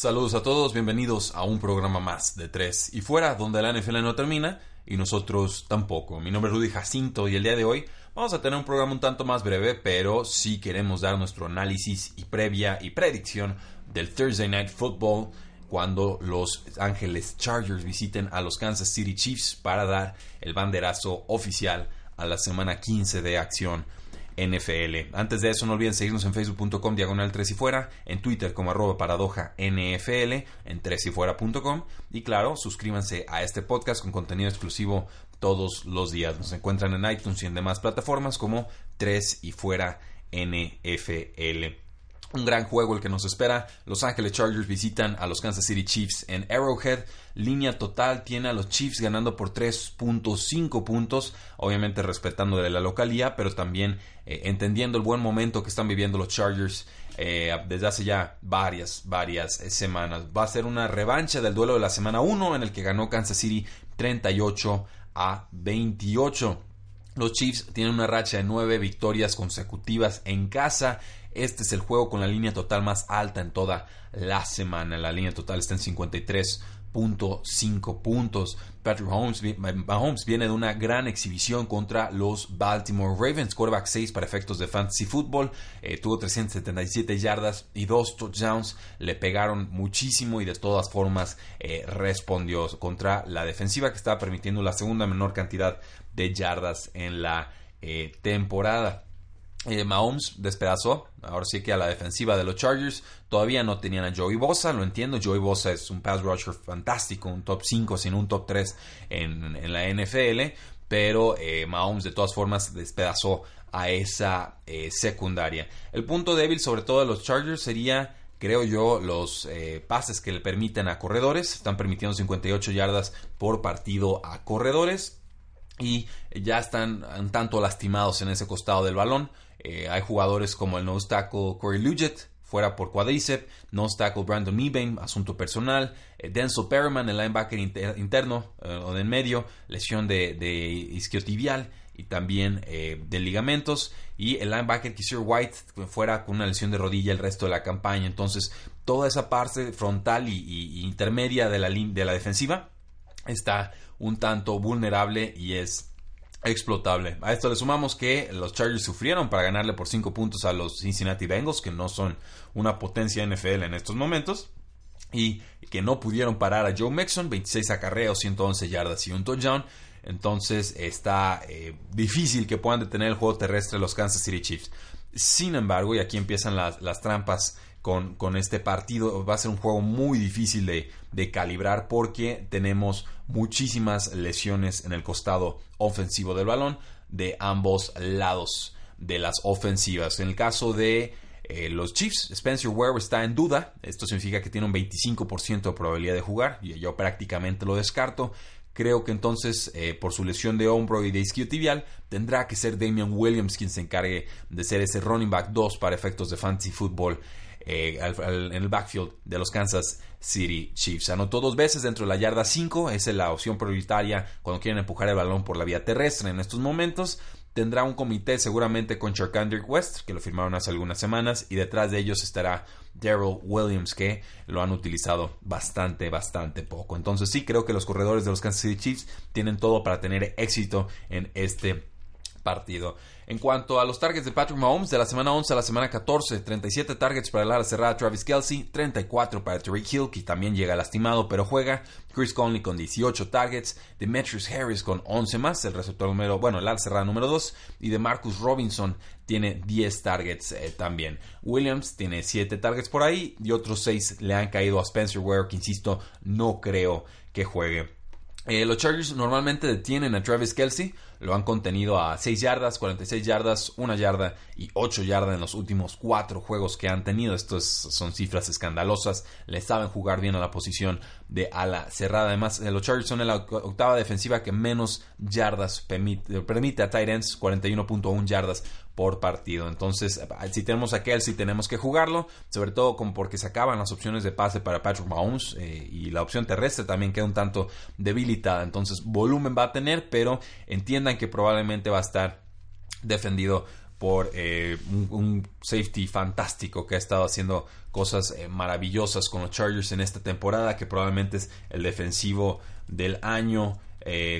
Saludos a todos, bienvenidos a un programa más de tres y fuera, donde la NFL no termina y nosotros tampoco. Mi nombre es Rudy Jacinto y el día de hoy vamos a tener un programa un tanto más breve, pero sí queremos dar nuestro análisis y previa y predicción del Thursday Night Football cuando los Ángeles Chargers visiten a los Kansas City Chiefs para dar el banderazo oficial a la semana 15 de acción NFL. Antes de eso, no olviden seguirnos en facebook.com diagonal 3 y fuera, en Twitter como arroba paradoja NFL, en 3 y y claro, suscríbanse a este podcast con contenido exclusivo todos los días. Nos encuentran en iTunes y en demás plataformas como 3 y fuera NFL. Un gran juego el que nos espera. Los Ángeles Chargers visitan a los Kansas City Chiefs en Arrowhead. Línea total tiene a los Chiefs ganando por 3.5 puntos. Obviamente respetando de la localía, pero también eh, entendiendo el buen momento que están viviendo los Chargers eh, desde hace ya varias, varias eh, semanas. Va a ser una revancha del duelo de la semana 1 en el que ganó Kansas City 38 a 28. Los Chiefs tienen una racha de 9 victorias consecutivas en casa este es el juego con la línea total más alta en toda la semana. La línea total está en 53.5 puntos. Patrick Mahomes, viene de una gran exhibición contra los Baltimore Ravens. Quarterback 6 para efectos de fantasy football. Eh, tuvo 377 yardas y dos touchdowns. Le pegaron muchísimo y de todas formas eh, respondió contra la defensiva que estaba permitiendo la segunda menor cantidad de yardas en la eh, temporada. Eh, Mahomes despedazó, ahora sí que a la defensiva de los Chargers. Todavía no tenían a Joey Bosa, lo entiendo. Joey Bosa es un pass rusher fantástico, un top 5, sin un top 3 en, la NFL. Pero eh, Mahomes de todas formas despedazó a esa eh, secundaria. El punto débil sobre todo de los Chargers sería creo yo, los pases que le permiten a corredores. Están permitiendo 58 yardas por partido a corredores. Y ya están un tanto lastimados en ese costado del balón. Eh, hay jugadores como el nose tackle Corey Luget, fuera por cuadriceps, nose tackle Brandon Meebane, asunto personal, eh, Denzel Perriman, el linebacker interno eh, o de en medio, lesión de, isquiotibial y también de ligamentos, y el linebacker Kisir White fuera con una lesión de rodilla el resto de la campaña. Entonces, toda esa parte frontal y, intermedia de la, de la defensiva está un tanto vulnerable y es explotable. A esto le sumamos que los Chargers sufrieron para ganarle por 5 puntos a los Cincinnati Bengals, que no son una potencia NFL en estos momentos. Y que no pudieron parar a Joe Mixon, 26 acarreos, 111 yardas y un touchdown. Entonces está eh, difícil que puedan detener el juego terrestre los Kansas City Chiefs. Sin embargo, y aquí empiezan las, las trampas con, con, este partido. Va a ser un juego muy difícil de, de, calibrar porque tenemos muchísimas lesiones en el costado ofensivo del balón de ambos lados de las ofensivas. En el caso de eh, los Chiefs, Spencer Ware está en duda. Esto significa que tiene un 25% de probabilidad de jugar. Y yo prácticamente lo descarto. Creo que entonces, eh, por su lesión de hombro y de isquiotibial, tendrá que ser Damian Williams quien se encargue de ser ese running back 2 para efectos de fantasy football eh, en el backfield de los Kansas City Chiefs. Anotó dos veces dentro de la yarda 5, esa es la opción prioritaria cuando quieren empujar el balón por la vía terrestre en estos momentos. Tendrá un comité seguramente con Charkandrick West, que lo firmaron hace algunas semanas, y detrás de ellos estará Daryl Williams, que lo han utilizado bastante, bastante poco. Entonces sí, creo que los corredores de los Kansas City Chiefs tienen todo para tener éxito en este partido. En cuanto a los targets de Patrick Mahomes, de la semana 11 a la semana 14, 37 targets para el ala cerrada Travis Kelsey, 34 para Tariq Hill, que también llega lastimado pero juega, Chris Conley con 18 targets, Demetrius Harris con 11 más, el receptor número, bueno, el ala cerrada número 2, y de Marcus Robinson tiene 10 targets eh, también. Williams tiene 7 targets por ahí y otros 6 le han caído a Spencer Ware, que insisto, no creo que juegue. Eh, los Chargers normalmente detienen a Travis Kelsey, lo han contenido a 6 yardas, 46 yardas, 1 yarda y 8 yardas en los últimos 4 juegos que han tenido. Estas son cifras escandalosas. Le saben jugar bien a la posición de ala cerrada. Además, los Chargers son la octava defensiva que menos yardas permite, permite a Titans, 41.1 yardas por partido. Entonces, si tenemos a Kelsey, tenemos que jugarlo, sobre todo como porque se acaban las opciones de pase para Patrick Mahomes eh, y la opción terrestre también queda un tanto debilitada. Entonces, volumen va a tener, pero entiendan que probablemente va a estar defendido por eh, un, safety fantástico que ha estado haciendo cosas eh, maravillosas con los Chargers en esta temporada, que probablemente es el defensivo del año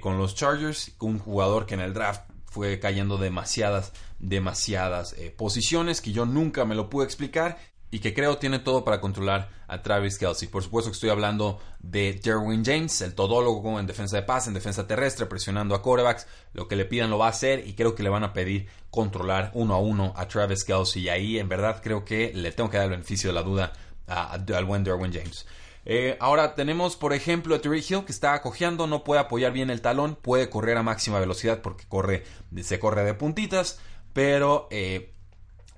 con los Chargers, un jugador que en el draft fue cayendo demasiadas, demasiadas eh, posiciones que yo nunca me lo pude explicar y que creo tiene todo para controlar a Travis Kelsey. Por supuesto que estoy hablando de Derwin James, el todólogo en defensa de paz, en defensa terrestre, presionando a corebacks. Lo que le pidan lo va a hacer y creo que le van a pedir controlar uno a uno a Travis Kelsey. Y ahí en verdad creo que le tengo que dar el beneficio de la duda al buen Derwin James. Eh, ahora tenemos, por ejemplo, a Terry Hill que está cojeando, no puede apoyar bien el talón, puede correr a máxima velocidad porque corre, se corre de puntitas, pero eh,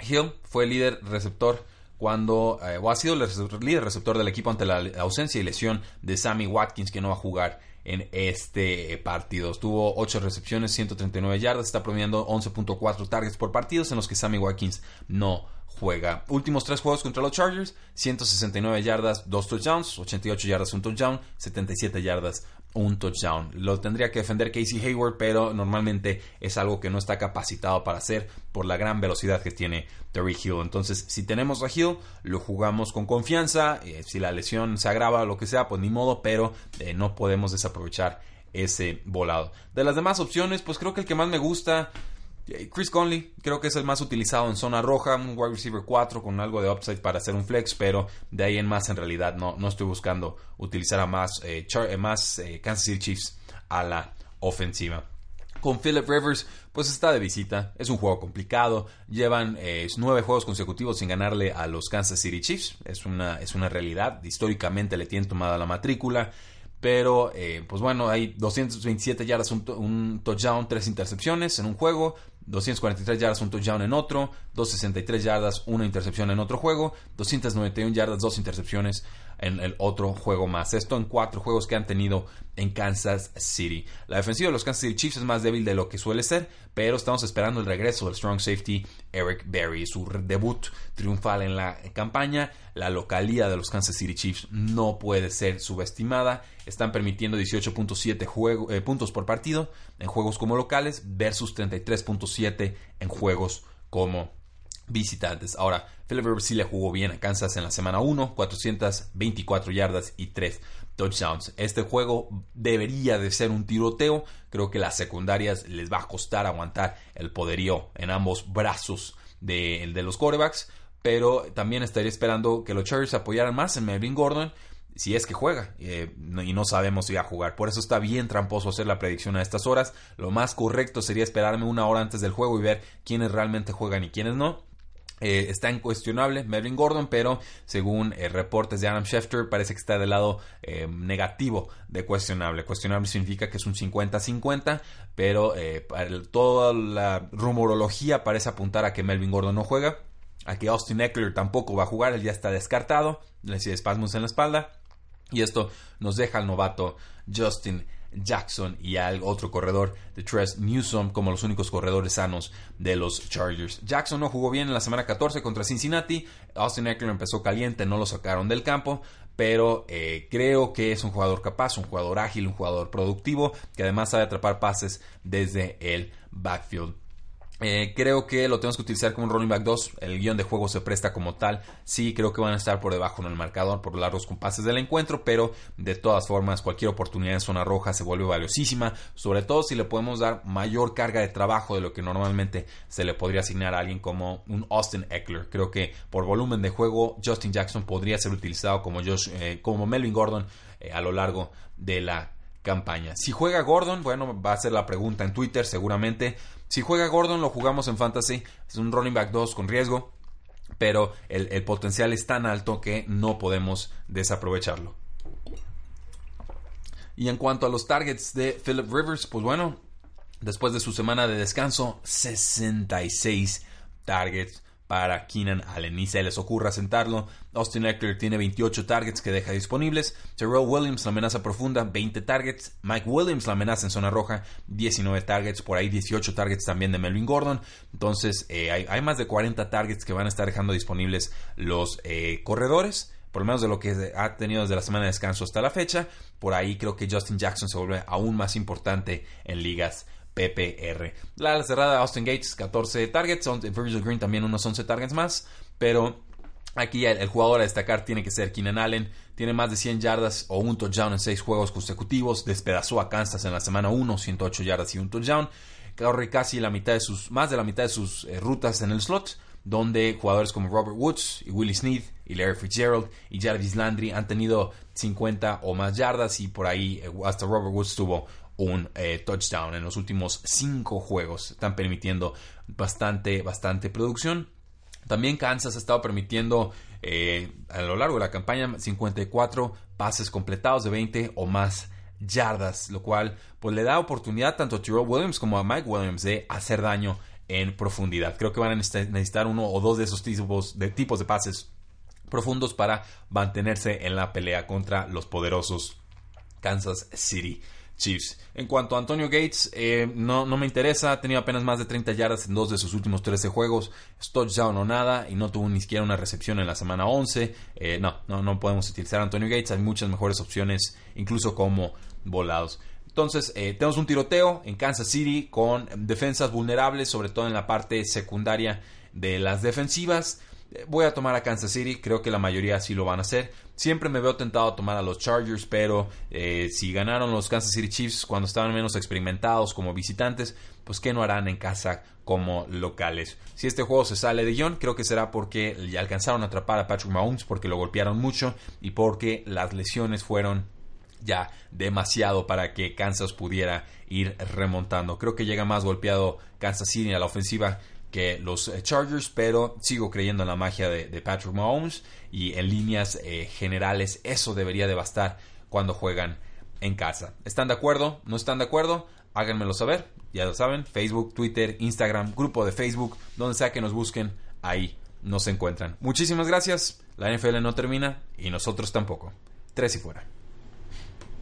Hill fue líder receptor cuando, eh, o ha sido el líder receptor del equipo ante la ausencia y lesión de Sammy Watkins que no va a jugar en este partido. Tuvo 8 recepciones, 139 yardas, está promediando 11.4 targets por partidos en los que Sammy Watkins no juega. Últimos tres juegos contra los Chargers, 169 yardas, 2 touchdowns, 88 yardas, un touchdown, 77 yardas, un touchdown. Lo tendría que defender Casey Hayward, pero normalmente es algo que no está capacitado para hacer por la gran velocidad que tiene Terry Hill. Entonces, si tenemos a Hill, lo jugamos con confianza. Eh, si la lesión se agrava o lo que sea, pues ni modo, pero eh, no podemos desaprovechar ese volado. De las demás opciones, pues creo que el que más me gusta Chris Conley creo que es el más utilizado en zona roja, un wide receiver 4 con algo de upside para hacer un flex, pero de ahí en más en realidad no, no estoy buscando utilizar a más, eh, eh, más eh, Kansas City Chiefs a la ofensiva. Con Philip Rivers, pues está de visita. Es un juego complicado. Llevan nueve juegos consecutivos sin ganarle a los Kansas City Chiefs. Es una, es una realidad. Históricamente le tienen tomada la matrícula. Pero, pues bueno, hay 227 yardas, un, un, touchdown, tres intercepciones en un juego. 243 yardas, un touchdown en otro, 263 yardas, una intercepción en otro juego, 291 yardas, dos intercepciones en el otro juego más. Esto en cuatro juegos que han tenido en Kansas City. La defensiva de los Kansas City Chiefs es más débil de lo que suele ser, pero estamos esperando el regreso del strong safety Eric Berry, su debut triunfal en la campaña. La localía de los Kansas City Chiefs no puede ser subestimada. Están permitiendo 18.7 eh, puntos por partido en juegos como locales versus 33.7 en juegos como visitantes. Ahora, Philip Rivers sí le jugó bien a Kansas en la semana 1, 424 yardas y 3 touchdowns. Este juego debería de ser un tiroteo. Creo que las secundarias les va a costar aguantar el poderío en ambos brazos de, de los quarterbacks. Pero también estaría esperando que los Chargers apoyaran más en Melvin Gordon si es que juega eh, y no sabemos si va a jugar. Por eso está bien tramposo hacer la predicción a estas horas. Lo más correcto sería esperarme una hora antes del juego y ver quiénes realmente juegan y quiénes no. Eh, está incuestionable Melvin Gordon, pero según eh, reportes de Adam Schefter, parece que está del lado eh, negativo de cuestionable. Cuestionable significa que es un 50-50, pero toda la rumorología parece apuntar a que Melvin Gordon no juega, a que Austin Eckler tampoco va a jugar, él ya está descartado, le sigue espasmos en la espalda, y esto nos deja al novato Justin Jackson y al otro corredor de Tress Newsom como los únicos corredores sanos de los Chargers. Jackson no jugó bien en la semana 14 contra Cincinnati. Austin Eckler empezó caliente, no lo sacaron del campo. Pero eh, creo que es un jugador capaz, un jugador ágil, un jugador productivo, que además sabe atrapar pases desde el backfield. Eh, creo que lo tenemos que utilizar como un running back 2. El guion de juego se presta como tal. Sí, creo que van a estar por debajo en el marcador por largos compases del encuentro, pero de todas formas, cualquier oportunidad en zona roja se vuelve valiosísima, sobre todo si le podemos dar mayor carga de trabajo de lo que normalmente se le podría asignar a alguien como un Austin Eckler. Creo que por volumen de juego, Justin Jackson podría ser utilizado como, eh, como Melvin Gordon eh, a lo largo de la campaña. Si juega Gordon, bueno, va a ser la pregunta en Twitter seguramente. Si juega Gordon, lo jugamos en Fantasy. Es un running back 2 con riesgo, pero el, el potencial es tan alto que no podemos desaprovecharlo. Y en cuanto a los targets de Philip Rivers, pues bueno, Después de su semana de descanso, 66 targets para Keenan Allen. Ni se les ocurra sentarlo. Austin Eckler tiene 28 targets que deja disponibles. Terrell Williams, la amenaza profunda, 20 targets. Mike Williams, la amenaza en zona roja, 19 targets. Por ahí 18 targets también de Melvin Gordon. Entonces eh, hay, más de 40 targets que van a estar dejando disponibles los eh, corredores por lo menos de lo que ha tenido desde la semana de descanso hasta la fecha. Por ahí creo que Justin Jackson se vuelve aún más importante en ligas PPR. La cerrada Austin Gates, 14 targets. Virgil Green también unos 11 targets más. Pero aquí el, jugador a destacar tiene que ser Keenan Allen. Tiene más de 100 yardas o un touchdown en 6 juegos consecutivos. Despedazó a Kansas en la semana 1, 108 yardas y un touchdown. Corre casi la mitad de sus, más de la mitad de sus eh, rutas en el slot donde jugadores como Robert Woods y Willie Sneed y Larry Fitzgerald y Jarvis Landry han tenido 50 o más yardas y por ahí eh, hasta Robert Woods tuvo un eh, touchdown en los últimos cinco juegos. Están permitiendo bastante, bastante producción. También Kansas ha estado permitiendo eh, a lo largo de la campaña 54 pases completados de 20 o más yardas, lo cual pues le da oportunidad tanto a Tyrell Williams como a Mike Williams de hacer daño en profundidad. Creo que van a necesitar uno o dos de esos tipos de, tipos de pases profundos para mantenerse en la pelea contra los poderosos Kansas City Chiefs. En cuanto a Antonio Gates, eh, no, no, me interesa. Ha tenido apenas más de 30 yardas en dos de sus últimos 13 juegos. Touchdown o nada. Y no tuvo ni siquiera una recepción en la semana 11. Eh, no, no, no podemos utilizar a Antonio Gates. Hay muchas mejores opciones, incluso como volados. Entonces, eh, tenemos un tiroteo en Kansas City con defensas vulnerables, sobre todo en la parte secundaria de las defensivas. Voy a tomar a Kansas City, creo que la mayoría sí lo van a hacer. Siempre me veo tentado a tomar a los Chargers, pero eh, si ganaron los Kansas City Chiefs cuando estaban menos experimentados como visitantes, pues ¿qué no harán en casa como locales? Si este juego se sale de guion, creo que será porque ya alcanzaron a atrapar a Patrick Mahomes, porque lo golpearon mucho y porque las lesiones fueron ya demasiado para que Kansas pudiera ir remontando. Creo que llega más golpeado Kansas City a la ofensiva que los eh, Chargers, pero sigo creyendo en la magia de, Patrick Mahomes y en líneas eh, generales eso debería de bastar cuando juegan en casa. ¿Están de acuerdo? ¿No están de acuerdo? Háganmelo saber, ya lo saben, Facebook, Twitter, Instagram, grupo de Facebook, donde sea que nos busquen, ahí nos encuentran. Muchísimas gracias, la NFL no termina y nosotros tampoco. Tres y fuera.